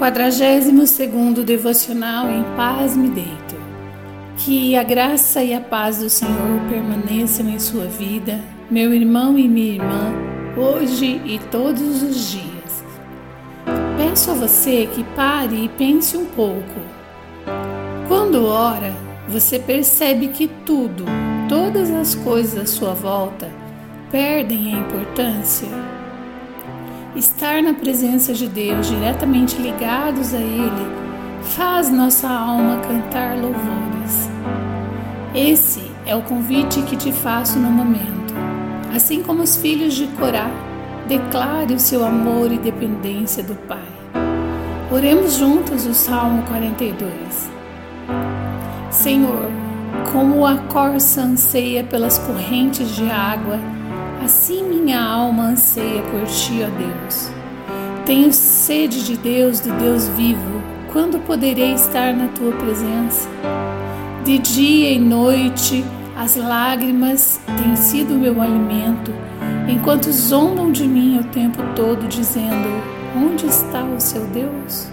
42 devocional em paz me deito. Que a graça e a paz do Senhor permaneçam em sua vida, meu irmão e minha irmã, hoje e todos os dias. Peço a você que pare e pense um pouco. Quando ora, você percebe que tudo, todas as coisas à sua volta, perdem a importância? Estar na presença de Deus, diretamente ligados a Ele, faz nossa alma cantar louvores. Esse é o convite que te faço no momento. Assim como os filhos de Corá, declare o seu amor e dependência do Pai. Oremos juntos o Salmo 42. Senhor, como a corça anseia pelas correntes de água, Assim minha alma anseia por ti, ó Deus. Tenho sede de Deus, do Deus vivo. Quando poderei estar na tua presença? De dia e noite, as lágrimas têm sido meu alimento, enquanto zombam de mim o tempo todo, dizendo: Onde está o seu Deus?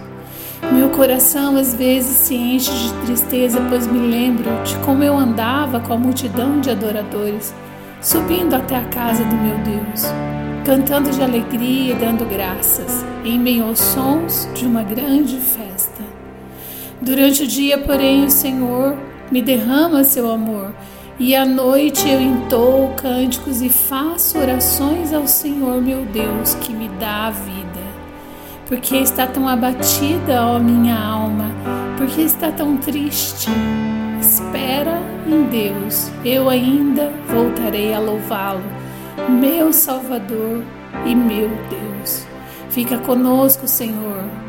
Meu coração às vezes se enche de tristeza, pois me lembro de como eu andava com a multidão de adoradores subindo até a casa do meu Deus, cantando de alegria e dando graças, em meio aos sons de uma grande festa. Durante o dia, porém, o Senhor me derrama seu amor, e à noite eu entoo cânticos e faço orações ao Senhor meu Deus, que me dá a vida. Porque está tão abatida, ó minha alma, porque está tão triste. Espera em Deus, eu ainda voltarei a louvá-lo, meu Salvador e meu Deus. Fica conosco, Senhor